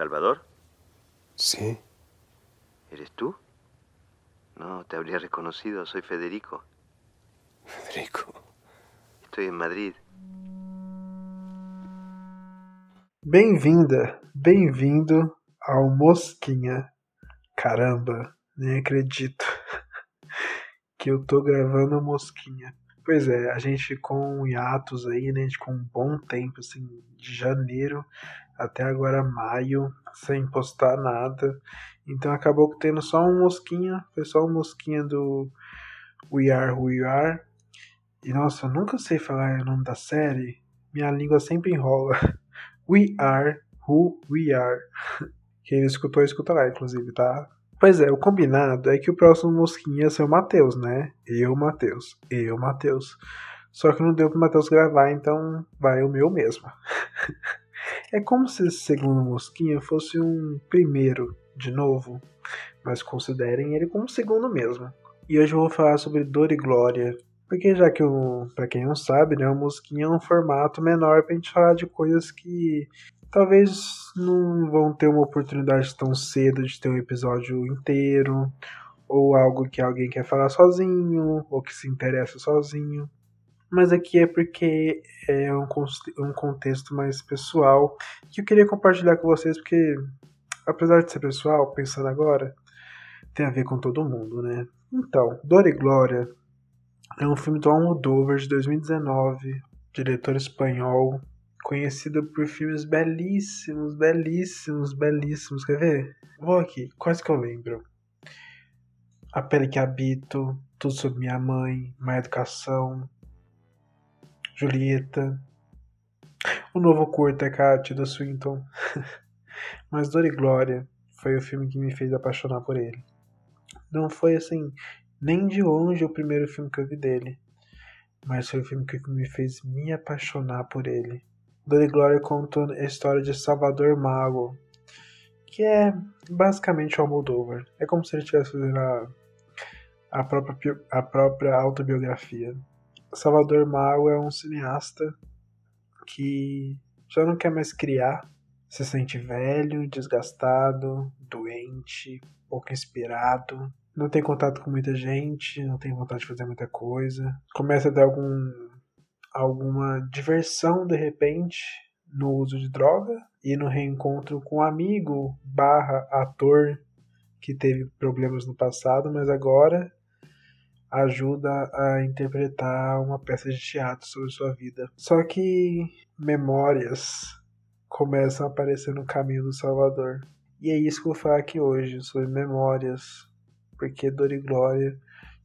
¿Salvador? Sí. ¿Eres tú? No, te habría reconocido. Soy Federico. Federico. Estoy en Madrid. Bem-vinda, bem-vindo ao Mosquinha. Caramba, nem acredito que eu tô gravando Mosquinha. Pois é, a gente ficou um hiatus aí, né? A gente ficou um bom tempo, assim, de janeiro até agora maio, sem postar nada. Então acabou tendo só um mosquinha, foi só um mosquinha do We Are Who We Are. E nossa, eu nunca sei falar o nome da série, minha língua sempre enrola. We Are Who We Are. Quem escutou, escuta lá, inclusive, tá? Pois é, o combinado é que o próximo mosquinha ia ser o Matheus, né? Eu, Matheus. Eu, Matheus. Só que não deu pro Matheus gravar, então vai o meu mesmo. é como se esse segundo mosquinha fosse um primeiro de novo, mas considerem ele como segundo mesmo. E hoje eu vou falar sobre Dor e Glória, porque já que, para quem não sabe, né, o Mosquinha é um formato menor pra gente falar de coisas que talvez não vão ter uma oportunidade tão cedo de ter um episódio inteiro, ou algo que alguém quer falar sozinho, ou que se interessa sozinho. Mas aqui é porque é um, um contexto mais pessoal que eu queria compartilhar com vocês, porque apesar de ser pessoal, pensando agora, tem a ver com todo mundo, né? Então, Dor e Glória é um filme do Almodóvar de 2019, diretor espanhol, conhecido por filmes belíssimos, belíssimos, belíssimos. Quer ver? Vou aqui, quase que eu lembro. A Pele que Habito, Tudo Sobre Minha Mãe, Má Educação, Julieta, o novo curta Cat do Swinton. Mas Dor e Glória foi o filme que me fez apaixonar por ele. Não foi assim, nem de longe o primeiro filme que eu vi dele, mas foi o filme que me fez me apaixonar por ele. Dor e Glória conta a história de Salvador Mago, que é basicamente o Almodóvar. É como se ele estivesse fazendo a, a, própria, a própria autobiografia. Salvador Mago é um cineasta que já não quer mais criar, se sente velho, desgastado, doente, pouco inspirado, não tem contato com muita gente, não tem vontade de fazer muita coisa, começa a ter algum alguma diversão de repente no uso de droga e no reencontro com um amigo barra ator que teve problemas no passado, mas agora ajuda a interpretar uma peça de teatro sobre sua vida. Só que memórias começam a aparecer no caminho do Salvador. E é isso que eu vou falar aqui hoje, sobre memórias, porque Dor e Glória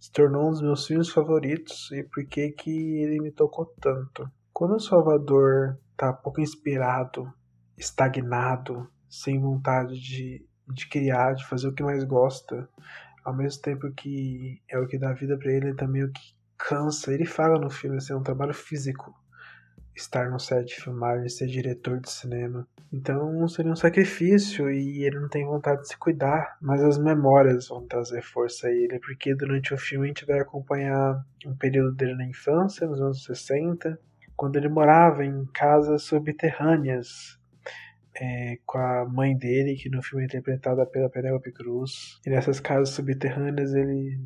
se tornou um dos meus filmes favoritos e por que que ele me tocou tanto. Quando o Salvador tá pouco inspirado, estagnado, sem vontade de, de criar, de fazer o que mais gosta, ao mesmo tempo que é o que dá vida para ele, é também o que cansa. Ele fala no filme assim, é um trabalho físico estar no set de filmagem, ser diretor de cinema. Então seria um sacrifício e ele não tem vontade de se cuidar, mas as memórias vão trazer força a ele, porque durante o filme a gente vai acompanhar um período dele na infância, nos anos 60, quando ele morava em casas subterrâneas. É, com a mãe dele, que no filme é interpretada pela Penélope Cruz. E nessas casas subterrâneas ele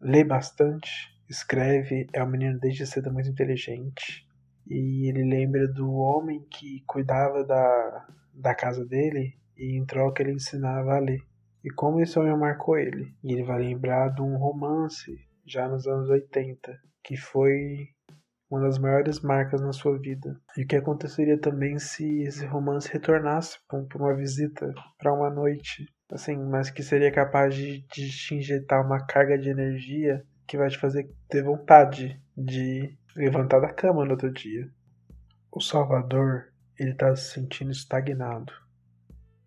lê bastante, escreve, é um menino desde cedo muito inteligente e ele lembra do homem que cuidava da, da casa dele e em troca ele ensinava a ler. E como esse homem marcou ele. E ele vai lembrar de um romance já nos anos 80, que foi uma das maiores marcas na sua vida. E o que aconteceria também se esse romance retornasse para uma visita, para uma noite, assim, mas que seria capaz de, de te injetar uma carga de energia que vai te fazer ter vontade de levantar da cama no outro dia. O Salvador, ele tá se sentindo estagnado,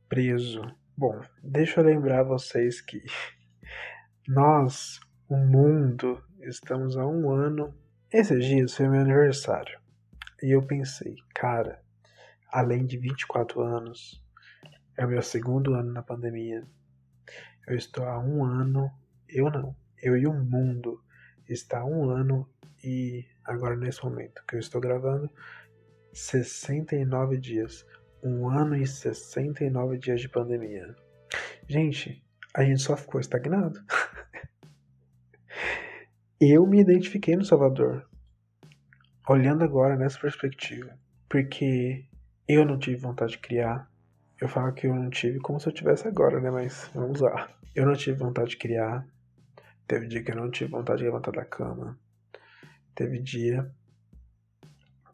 preso. Bom, deixa eu lembrar vocês que nós, o mundo, estamos há um ano. Esses dias foi meu aniversário. E eu pensei, cara, além de 24 anos, é o meu segundo ano na pandemia. Eu estou há um ano, eu não, eu e o mundo está há um ano e agora nesse momento que eu estou gravando, 69 dias. Um ano e 69 dias de pandemia. Gente, a gente só ficou estagnado. Eu me identifiquei no Salvador. Olhando agora nessa perspectiva. Porque eu não tive vontade de criar. Eu falo que eu não tive como se eu tivesse agora, né? Mas vamos lá. Eu não tive vontade de criar. Teve dia que eu não tive vontade de levantar da cama. Teve dia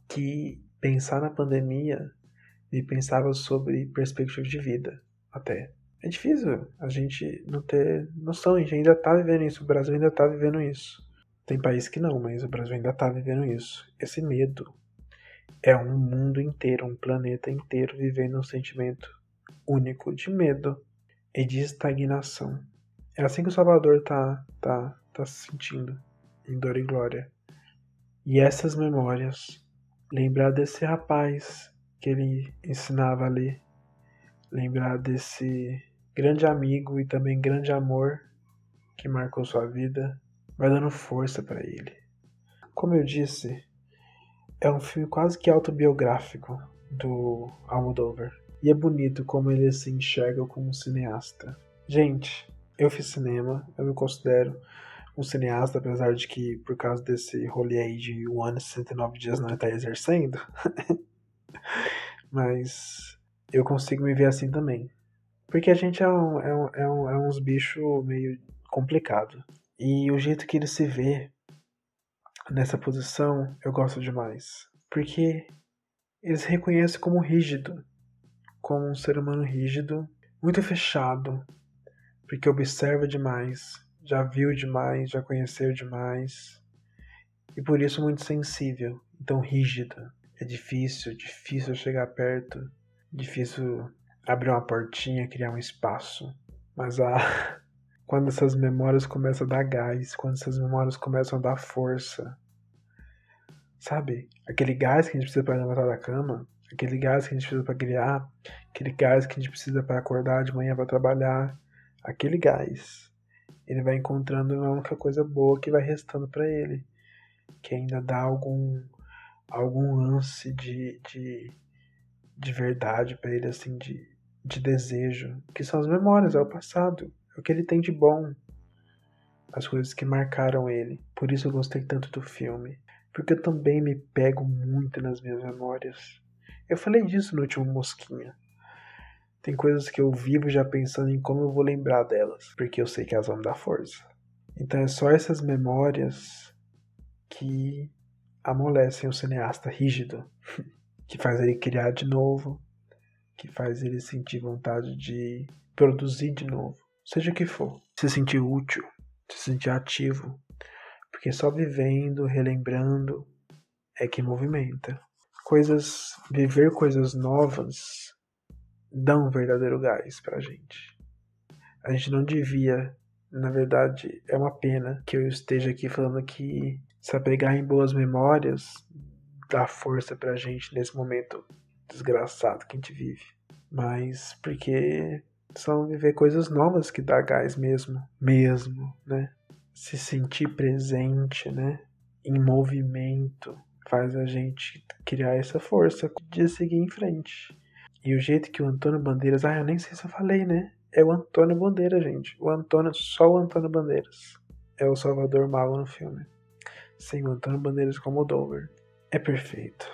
que pensar na pandemia me pensava sobre perspectiva de vida, até. É difícil a gente não ter noção, a gente ainda tá vivendo isso, o Brasil ainda tá vivendo isso. Tem país que não, mas o Brasil ainda tá vivendo isso. Esse medo é um mundo inteiro, um planeta inteiro vivendo um sentimento único de medo e de estagnação. É assim que o Salvador tá, tá, tá se sentindo, em dor e glória. E essas memórias lembrar desse rapaz que ele ensinava a ler, lembrar desse grande amigo e também grande amor que marcou sua vida, vai dando força para ele. Como eu disse, é um filme quase que autobiográfico do Almodóvar. E é bonito como ele se enxerga como cineasta. Gente, eu fiz cinema, eu me considero um cineasta, apesar de que por causa desse rolê aí de um ano e 69 dias não está exercendo. Mas eu consigo me ver assim também. Porque a gente é, um, é, um, é, um, é uns bichos meio complicado. E o jeito que ele se vê nessa posição eu gosto demais. Porque eles reconhecem como rígido. Como um ser humano rígido, muito fechado. Porque observa demais, já viu demais, já conheceu demais e por isso muito sensível, então rígida. É difícil, difícil chegar perto, difícil abrir uma portinha, criar um espaço. Mas ah, quando essas memórias começam a dar gás, quando essas memórias começam a dar força, sabe? Aquele gás que a gente precisa para levantar da cama, aquele gás que a gente precisa para criar, aquele gás que a gente precisa para acordar de manhã para trabalhar, aquele gás ele vai encontrando a única coisa boa que vai restando para ele, que ainda dá algum algum lance de, de, de verdade para ele, assim, de, de desejo, que são as memórias, é o passado, é o que ele tem de bom, as coisas que marcaram ele. Por isso eu gostei tanto do filme, porque eu também me pego muito nas minhas memórias. Eu falei disso no último Mosquinha. Tem coisas que eu vivo já pensando em como eu vou lembrar delas, porque eu sei que elas vão me dar força. Então é só essas memórias que amolecem o cineasta rígido, que faz ele criar de novo, que faz ele sentir vontade de produzir de novo, seja o que for. Se sentir útil, se sentir ativo, porque só vivendo, relembrando é que movimenta. Coisas, viver coisas novas dão verdadeiro gás pra gente. A gente não devia, na verdade, é uma pena que eu esteja aqui falando que se apegar em boas memórias dá força pra gente nesse momento desgraçado que a gente vive. Mas porque são viver coisas novas que dá gás mesmo, mesmo, né? Se sentir presente, né? Em movimento faz a gente criar essa força de seguir em frente. E o jeito que o Antônio Bandeiras. Ah, eu nem sei se eu falei, né? É o Antônio Bandeiras, gente. O Antônio, só o Antônio Bandeiras. É o Salvador Mago no filme. Sim, o Antônio Bandeiras como Dover. É perfeito.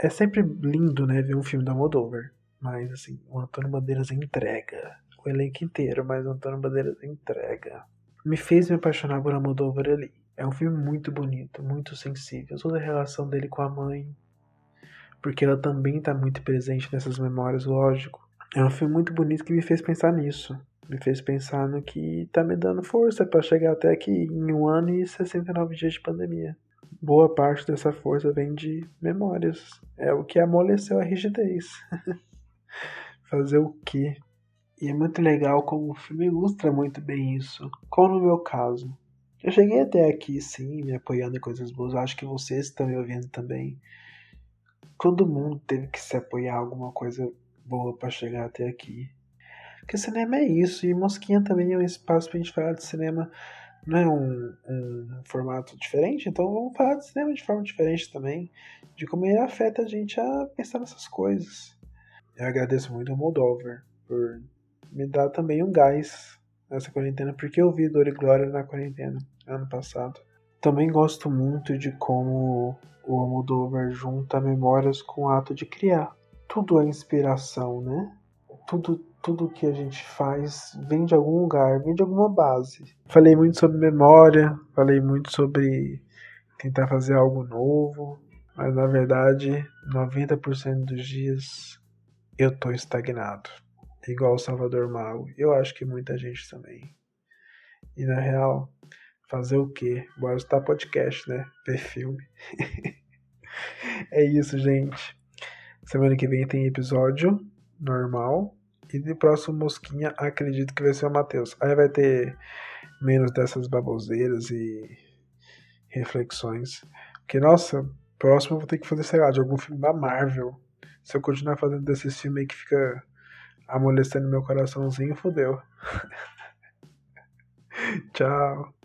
É sempre lindo, né, ver um filme da Moldover. Mas, assim, o Antônio Bandeiras entrega. O elenco inteiro, mas o Antônio Bandeiras entrega. Me fez me apaixonar por Almodóvar ali. É um filme muito bonito, muito sensível. Toda a relação dele com a mãe, porque ela também está muito presente nessas memórias, lógico. É um filme muito bonito que me fez pensar nisso. Me fez pensar no que está me dando força para chegar até aqui em um ano e 69 dias de pandemia. Boa parte dessa força vem de memórias. É o que amoleceu a rigidez. Fazer o quê? E é muito legal como o filme ilustra muito bem isso. Como no meu caso. Eu cheguei até aqui, sim, me apoiando em coisas boas. Acho que vocês estão me ouvindo também todo mundo teve que se apoiar alguma coisa boa para chegar até aqui. Porque cinema é isso, e Mosquinha também é um espaço pra gente falar de cinema. Não é um, um formato diferente, então vamos falar de cinema de forma diferente também, de como ele afeta a gente a pensar nessas coisas. eu agradeço muito ao Moldover por me dar também um gás nessa quarentena, porque eu vi Dor e Glória na quarentena, ano passado. Também gosto muito de como junta memórias com o ato de criar. Tudo é inspiração, né? Tudo, tudo que a gente faz vem de algum lugar, vem de alguma base. Falei muito sobre memória, falei muito sobre tentar fazer algo novo, mas na verdade, 90% dos dias eu tô estagnado. Igual o Salvador Mago. Eu acho que muita gente também. E na real, fazer o quê? Bora estar podcast, né? Ver filme. é isso, gente. Semana que vem tem episódio normal. E de próximo Mosquinha, acredito que vai ser o Matheus. Aí vai ter menos dessas baboseiras e reflexões. Porque, nossa, próximo eu vou ter que fazer, sei lá, de algum filme da Marvel. Se eu continuar fazendo desses filmes aí que fica amolecendo meu coraçãozinho, fodeu. Tchau.